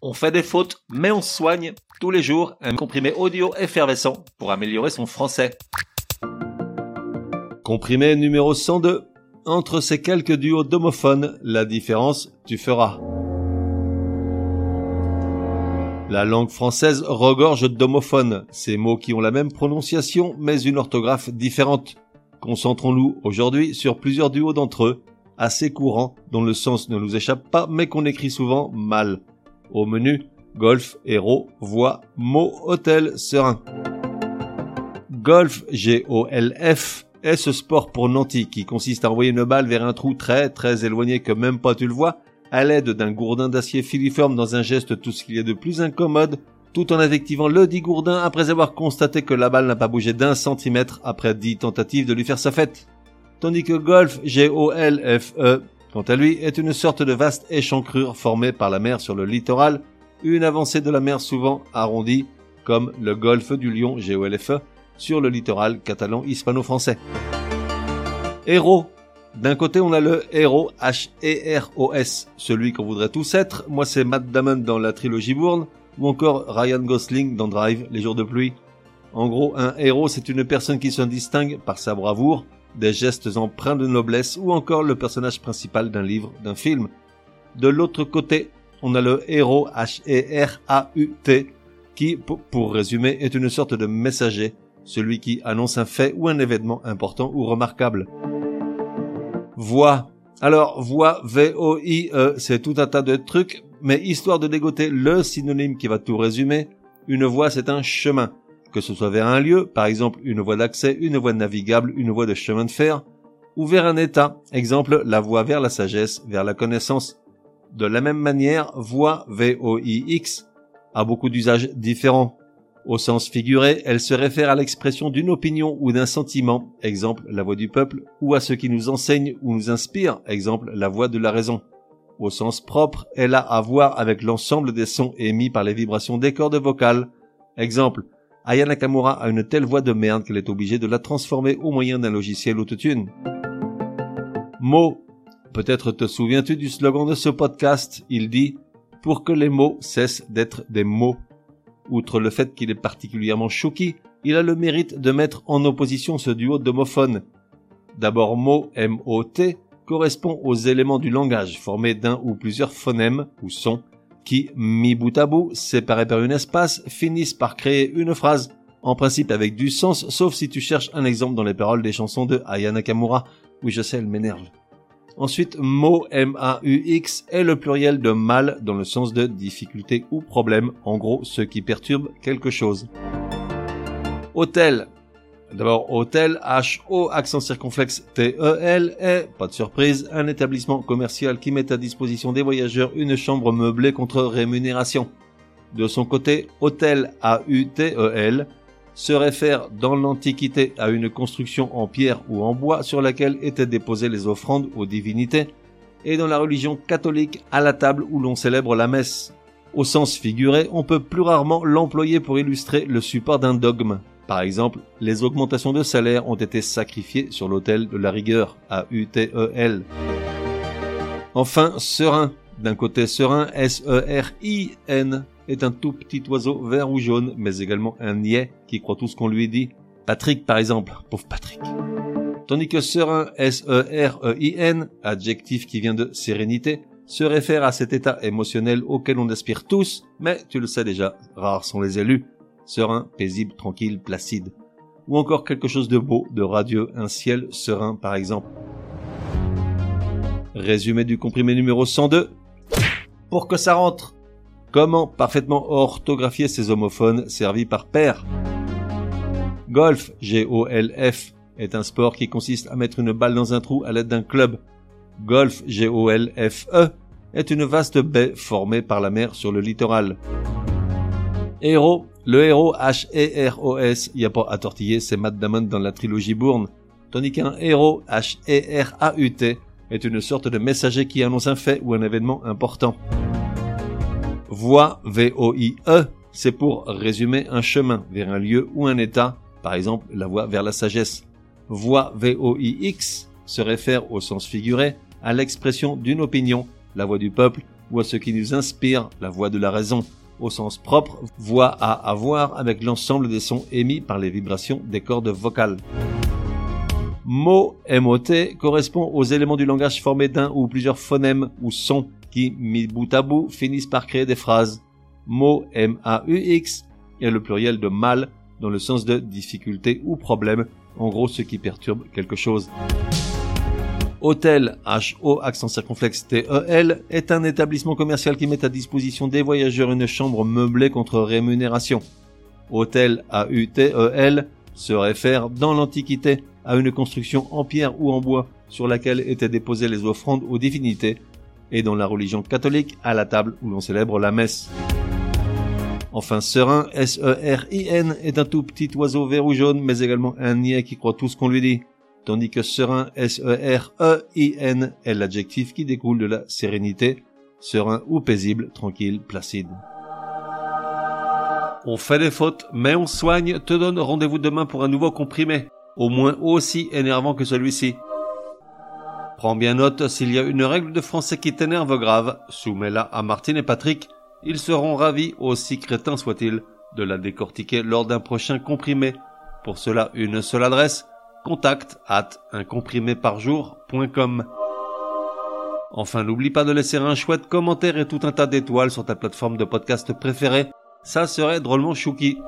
On fait des fautes, mais on soigne tous les jours un comprimé audio effervescent pour améliorer son français. Comprimé numéro 102. Entre ces quelques duos d'homophones, la différence, tu feras. La langue française regorge d'homophones, ces mots qui ont la même prononciation mais une orthographe différente. Concentrons-nous aujourd'hui sur plusieurs duos d'entre eux, assez courants, dont le sens ne nous échappe pas mais qu'on écrit souvent mal. Au menu, golf, héros, voix, mot, hôtel, serein. Golf, G-O-L-F, est ce sport pour nantis qui consiste à envoyer une balle vers un trou très très éloigné que même pas tu le vois, à l'aide d'un gourdin d'acier filiforme dans un geste tout ce qu'il y a de plus incommode, tout en invectivant le dit gourdin après avoir constaté que la balle n'a pas bougé d'un centimètre après dix tentatives de lui faire sa fête. Tandis que golf, G-O-L-F-E, quant à lui, est une sorte de vaste échancrure formée par la mer sur le littoral, une avancée de la mer souvent arrondie, comme le golfe du Lion, G-O-L-F-E, sur le littoral catalan hispano-français. Héros. D'un côté, on a le héros H-E-R-O-S, celui qu'on voudrait tous être. Moi, c'est Matt Damon dans la trilogie Bourne, ou encore Ryan Gosling dans Drive, les jours de pluie. En gros, un héros, c'est une personne qui se distingue par sa bravoure, des gestes empreints de noblesse, ou encore le personnage principal d'un livre, d'un film. De l'autre côté, on a le héros H-E-R-A-U-T, qui, pour résumer, est une sorte de messager, celui qui annonce un fait ou un événement important ou remarquable. Voix. Alors, voix, V-O-I-E, c'est tout un tas de trucs, mais histoire de dégoter le synonyme qui va tout résumer, une voie c'est un chemin, que ce soit vers un lieu, par exemple une voie d'accès, une voie navigable, une voie de chemin de fer, ou vers un état, exemple la voie vers la sagesse, vers la connaissance. De la même manière, voix V-O-I-X a beaucoup d'usages différents. Au sens figuré, elle se réfère à l'expression d'une opinion ou d'un sentiment, exemple la voix du peuple, ou à ce qui nous enseigne ou nous inspire, exemple la voix de la raison. Au sens propre, elle a à voir avec l'ensemble des sons émis par les vibrations des cordes vocales. Exemple, Aya Nakamura a une telle voix de merde qu'elle est obligée de la transformer au moyen d'un logiciel autotune. Mots. Peut-être te souviens-tu du slogan de ce podcast? Il dit, pour que les mots cessent d'être des mots. Outre le fait qu'il est particulièrement choqué, il a le mérite de mettre en opposition ce duo d'homophones. D'abord mot M-O-T correspond aux éléments du langage formés d'un ou plusieurs phonèmes ou sons qui, mis bout à bout, séparés par une espace, finissent par créer une phrase, en principe avec du sens, sauf si tu cherches un exemple dans les paroles des chansons de Aya Nakamura. Oui, je sais, elle m'énerve. Ensuite, mot M-A-U-X est le pluriel de mal dans le sens de difficulté ou problème, en gros ce qui perturbe quelque chose. Hôtel. D'abord, hôtel, H-O, accent circonflexe T-E-L, est, pas de surprise, un établissement commercial qui met à disposition des voyageurs une chambre meublée contre rémunération. De son côté, hôtel, A-U-T-E-L, se réfère dans l'Antiquité à une construction en pierre ou en bois sur laquelle étaient déposées les offrandes aux divinités, et dans la religion catholique à la table où l'on célèbre la messe. Au sens figuré, on peut plus rarement l'employer pour illustrer le support d'un dogme. Par exemple, les augmentations de salaire ont été sacrifiées sur l'autel de la rigueur, à U-T-E-L. Enfin, serein. D'un côté serein, S-E-R-I-N, est un tout petit oiseau vert ou jaune, mais également un niais qui croit tout ce qu'on lui dit. Patrick, par exemple. Pauvre Patrick. Tandis que serein, S-E-R-E-I-N, adjectif qui vient de sérénité, se réfère à cet état émotionnel auquel on aspire tous, mais tu le sais déjà, rares sont les élus. Serein, paisible, tranquille, placide. Ou encore quelque chose de beau, de radieux, un ciel serein par exemple. Résumé du comprimé numéro 102. Pour que ça rentre, Comment parfaitement orthographier ces homophones servis par père? Golf, G-O-L-F, est un sport qui consiste à mettre une balle dans un trou à l'aide d'un club. Golf, G-O-L-F-E, est une vaste baie formée par la mer sur le littoral. Héros, le héros H-E-R-O-S, y a pas à tortiller, c'est Matt Damon dans la trilogie Bourne, tandis qu'un héros H-E-R-A-U-T est une sorte de messager qui annonce un fait ou un événement important. Voie, V-O-I-E, c'est pour résumer un chemin vers un lieu ou un état, par exemple la voie vers la sagesse. Voie, V-O-I-X, se réfère au sens figuré à l'expression d'une opinion, la voix du peuple, ou à ce qui nous inspire, la voix de la raison, au sens propre, voix à avoir avec l'ensemble des sons émis par les vibrations des cordes vocales. Mot MOT correspond aux éléments du langage formés d'un ou plusieurs phonèmes ou sons qui, mis bout à bout, finissent par créer des phrases. Mot M-A-U-X est le pluriel de mal dans le sens de difficulté ou problème, en gros ce qui perturbe quelque chose. Hôtel, H-O, accent circonflexe T-E-L, est un établissement commercial qui met à disposition des voyageurs une chambre meublée contre rémunération. Hôtel, A-U-T-E-L, se réfère dans l'Antiquité à une construction en pierre ou en bois sur laquelle étaient déposées les offrandes aux divinités, et dans la religion catholique à la table où l'on célèbre la messe. Enfin, serein, S-E-R-I-N, est un tout petit oiseau vert ou jaune, mais également un niais qui croit tout ce qu'on lui dit tandis que serein, S-E-R-E-I-N, est l'adjectif qui découle de la sérénité, serein ou paisible, tranquille, placide. On fait des fautes, mais on soigne, te donne rendez-vous demain pour un nouveau comprimé, au moins aussi énervant que celui-ci. Prends bien note, s'il y a une règle de français qui t'énerve grave, soumets-la à Martine et Patrick, ils seront ravis, aussi crétins soient-ils, de la décortiquer lors d'un prochain comprimé. Pour cela, une seule adresse, contact at uncompriméparjour.com. Enfin, n'oublie pas de laisser un chouette commentaire et tout un tas d'étoiles sur ta plateforme de podcast préférée. Ça serait drôlement chouki.